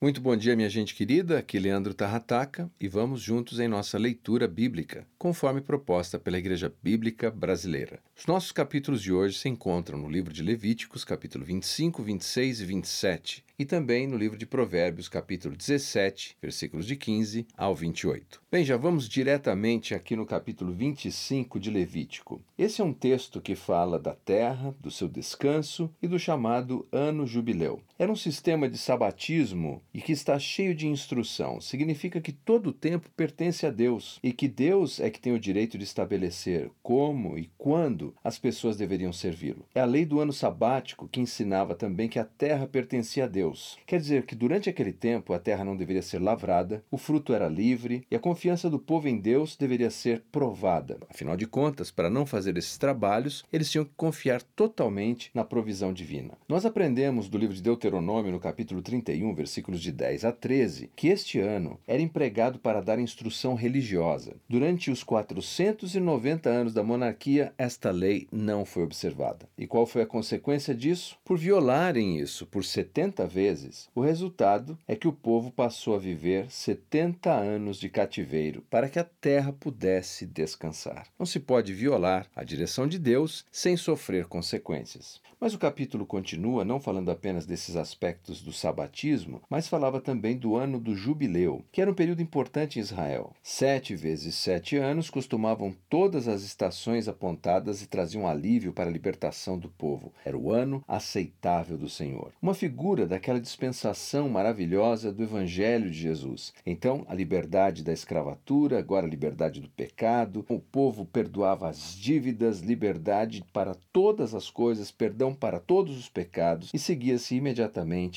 Muito bom dia, minha gente querida. Aqui Leandro Tarrataca e vamos juntos em nossa leitura bíblica, conforme proposta pela Igreja Bíblica Brasileira. Os nossos capítulos de hoje se encontram no livro de Levíticos, capítulo 25, 26 e 27, e também no livro de Provérbios, capítulo 17, versículos de 15 ao 28. Bem, já vamos diretamente aqui no capítulo 25 de Levítico. Esse é um texto que fala da terra, do seu descanso e do chamado Ano Jubileu. Era um sistema de sabatismo e que está cheio de instrução. Significa que todo o tempo pertence a Deus e que Deus é que tem o direito de estabelecer como e quando as pessoas deveriam servi-lo. É a lei do ano sabático que ensinava também que a terra pertencia a Deus. Quer dizer que durante aquele tempo a terra não deveria ser lavrada, o fruto era livre e a confiança do povo em Deus deveria ser provada. Afinal de contas, para não fazer esses trabalhos, eles tinham que confiar totalmente na provisão divina. Nós aprendemos do livro de Deuteronômio, no capítulo 31, versículos de de 10 a 13, que este ano era empregado para dar instrução religiosa. Durante os 490 anos da monarquia, esta lei não foi observada. E qual foi a consequência disso? Por violarem isso por 70 vezes, o resultado é que o povo passou a viver 70 anos de cativeiro para que a terra pudesse descansar. Não se pode violar a direção de Deus sem sofrer consequências. Mas o capítulo continua não falando apenas desses aspectos do sabatismo, mas falava também do ano do jubileu, que era um período importante em Israel. Sete vezes sete anos costumavam todas as estações apontadas e traziam alívio para a libertação do povo. Era o ano aceitável do Senhor. Uma figura daquela dispensação maravilhosa do Evangelho de Jesus. Então, a liberdade da escravatura, agora a liberdade do pecado, o povo perdoava as dívidas, liberdade para todas as coisas, perdão para todos os pecados, e seguia-se imediatamente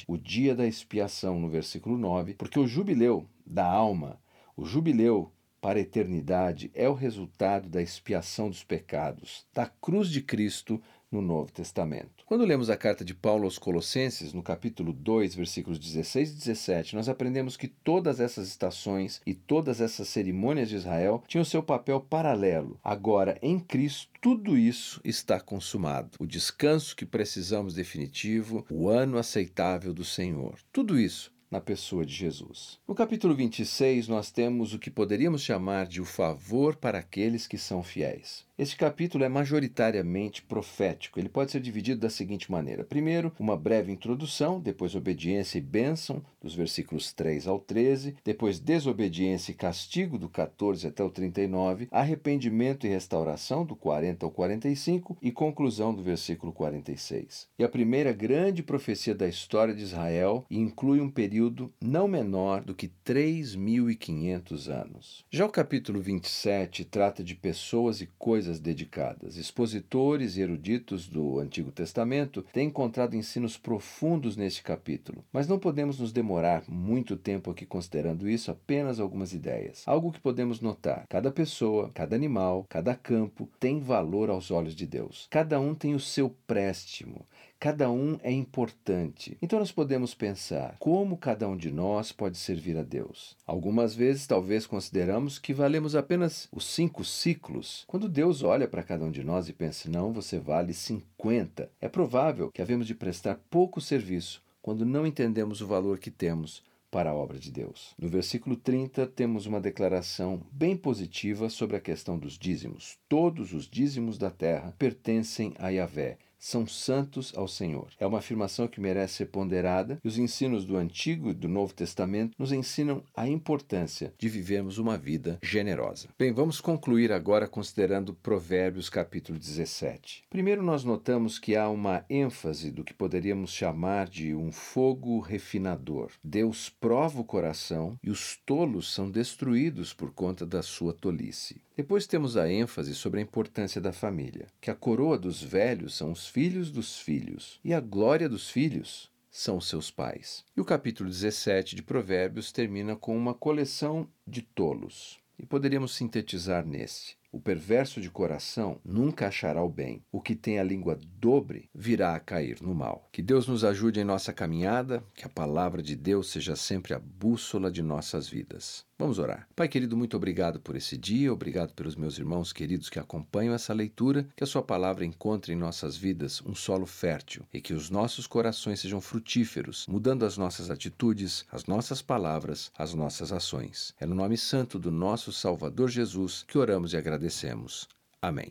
o dia da expiação no versículo 9, porque o jubileu da alma, o jubileu para a eternidade é o resultado da expiação dos pecados, da cruz de Cristo no Novo Testamento. Quando lemos a carta de Paulo aos Colossenses, no capítulo 2, versículos 16 e 17, nós aprendemos que todas essas estações e todas essas cerimônias de Israel tinham seu papel paralelo. Agora, em Cristo, tudo isso está consumado. O descanso que precisamos definitivo, o ano aceitável do Senhor. Tudo isso na pessoa de Jesus. No capítulo 26, nós temos o que poderíamos chamar de o favor para aqueles que são fiéis. Este capítulo é majoritariamente profético. Ele pode ser dividido da seguinte maneira: primeiro, uma breve introdução, depois obediência e bênção, dos versículos 3 ao 13, depois desobediência e castigo, do 14 até o 39, arrependimento e restauração, do 40 ao 45, e conclusão do versículo 46. E a primeira grande profecia da história de Israel inclui um período não menor do que 3.500 anos. Já o capítulo 27 trata de pessoas e coisas dedicadas. Expositores e eruditos do Antigo Testamento têm encontrado ensinos profundos neste capítulo, mas não podemos nos demorar muito tempo aqui considerando isso, apenas algumas ideias. Algo que podemos notar: cada pessoa, cada animal, cada campo tem valor aos olhos de Deus. Cada um tem o seu préstimo. Cada um é importante. Então nós podemos pensar como cada um de nós pode servir a Deus. Algumas vezes, talvez consideramos que valemos apenas os cinco ciclos. Quando Deus olha para cada um de nós e pensa, não, você vale 50, é provável que havemos de prestar pouco serviço quando não entendemos o valor que temos para a obra de Deus. No versículo 30, temos uma declaração bem positiva sobre a questão dos dízimos. Todos os dízimos da terra pertencem a Yahvé são santos ao Senhor. É uma afirmação que merece ser ponderada e os ensinos do Antigo e do Novo Testamento nos ensinam a importância de vivermos uma vida generosa. Bem, vamos concluir agora considerando Provérbios capítulo 17. Primeiro nós notamos que há uma ênfase do que poderíamos chamar de um fogo refinador. Deus prova o coração e os tolos são destruídos por conta da sua tolice. Depois temos a ênfase sobre a importância da família, que a coroa dos velhos são os filhos dos filhos e a glória dos filhos são seus pais. E o capítulo 17 de Provérbios termina com uma coleção de tolos. E poderíamos sintetizar nesse: O perverso de coração nunca achará o bem. O que tem a língua dobre virá a cair no mal. Que Deus nos ajude em nossa caminhada, que a palavra de Deus seja sempre a bússola de nossas vidas. Vamos orar. Pai querido, muito obrigado por esse dia, obrigado pelos meus irmãos queridos que acompanham essa leitura, que a Sua palavra encontre em nossas vidas um solo fértil e que os nossos corações sejam frutíferos, mudando as nossas atitudes, as nossas palavras, as nossas ações. É no nome santo do nosso Salvador Jesus que oramos e agradecemos. Amém.